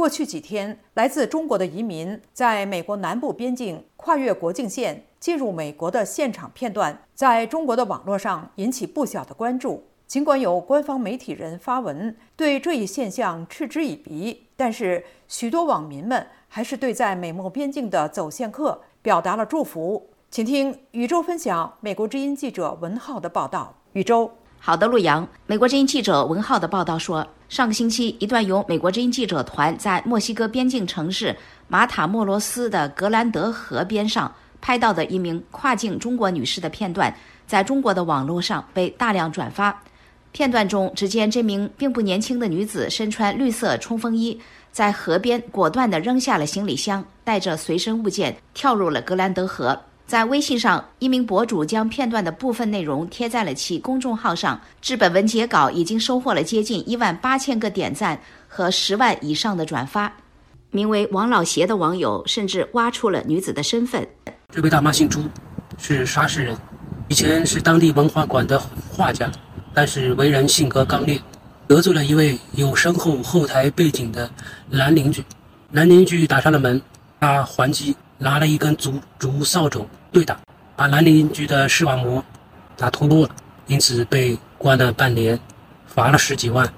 过去几天，来自中国的移民在美国南部边境跨越国境线进入美国的现场片段，在中国的网络上引起不小的关注。尽管有官方媒体人发文对这一现象嗤之以鼻，但是许多网民们还是对在美墨边境的走线客表达了祝福。请听宇宙分享美国之音记者文浩的报道。宇宙，好的，陆阳。美国之音记者文浩的报道说，上个星期，一段由美国之音记者团在墨西哥边境城市马塔莫罗斯的格兰德河边上拍到的一名跨境中国女士的片段，在中国的网络上被大量转发。片段中，只见这名并不年轻的女子身穿绿色冲锋衣，在河边果断地扔下了行李箱，带着随身物件跳入了格兰德河。在微信上，一名博主将片段的部分内容贴在了其公众号上。至本文截稿已经收获了接近一万八千个点赞和十万以上的转发。名为王老邪的网友甚至挖出了女子的身份。这位大妈姓朱，是沙市人，以前是当地文化馆的画家。但是为人性格刚烈，得罪了一位有深厚后台背景的男邻居，男邻居打上了门，他还击，拿了一根竹竹扫帚对的，把男邻居的视网膜打脱落了，因此被关了半年，罚了十几万，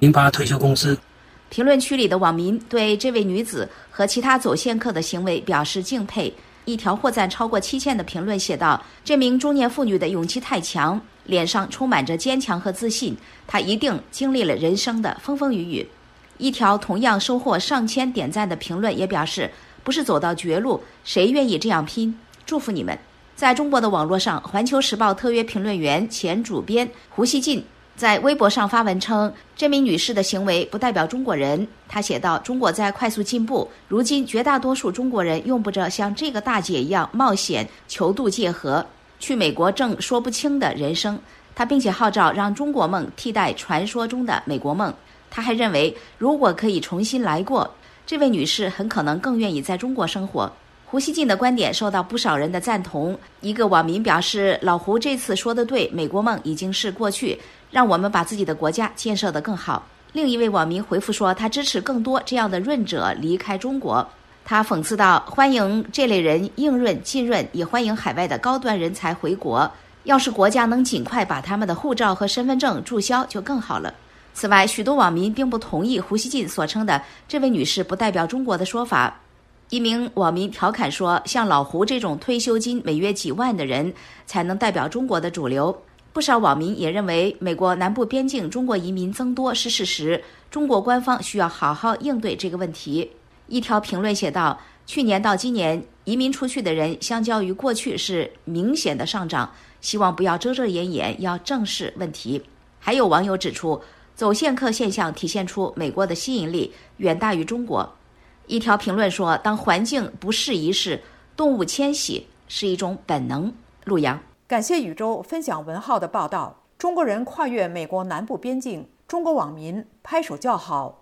引发退休工资。评论区里的网民对这位女子和其他走线客的行为表示敬佩。一条获赞超过七千的评论写道：“这名中年妇女的勇气太强。”脸上充满着坚强和自信，她一定经历了人生的风风雨雨。一条同样收获上千点赞的评论也表示：“不是走到绝路，谁愿意这样拼？祝福你们！”在中国的网络上，《环球时报》特约评论员、前主编胡锡进在微博上发文称：“这名女士的行为不代表中国人。”他写道：“中国在快速进步，如今绝大多数中国人用不着像这个大姐一样冒险求渡界河。”去美国正说不清的人生，他并且号召让中国梦替代传说中的美国梦。他还认为，如果可以重新来过，这位女士很可能更愿意在中国生活。胡锡进的观点受到不少人的赞同。一个网民表示：“老胡这次说的对，美国梦已经是过去，让我们把自己的国家建设得更好。”另一位网民回复说：“他支持更多这样的润者离开中国。”他讽刺道：“欢迎这类人应润尽润，也欢迎海外的高端人才回国。要是国家能尽快把他们的护照和身份证注销，就更好了。”此外，许多网民并不同意胡锡进所称的“这位女士不代表中国”的说法。一名网民调侃说：“像老胡这种退休金每月几万的人，才能代表中国的主流。”不少网民也认为，美国南部边境中国移民增多是事实，中国官方需要好好应对这个问题。一条评论写道：“去年到今年，移民出去的人相较于过去是明显的上涨。希望不要遮遮掩掩，要正视问题。”还有网友指出，走线客现象体现出美国的吸引力远大于中国。一条评论说：“当环境不适宜时，动物迁徙是一种本能。”陆阳，感谢宇宙分享文浩的报道。中国人跨越美国南部边境，中国网民拍手叫好。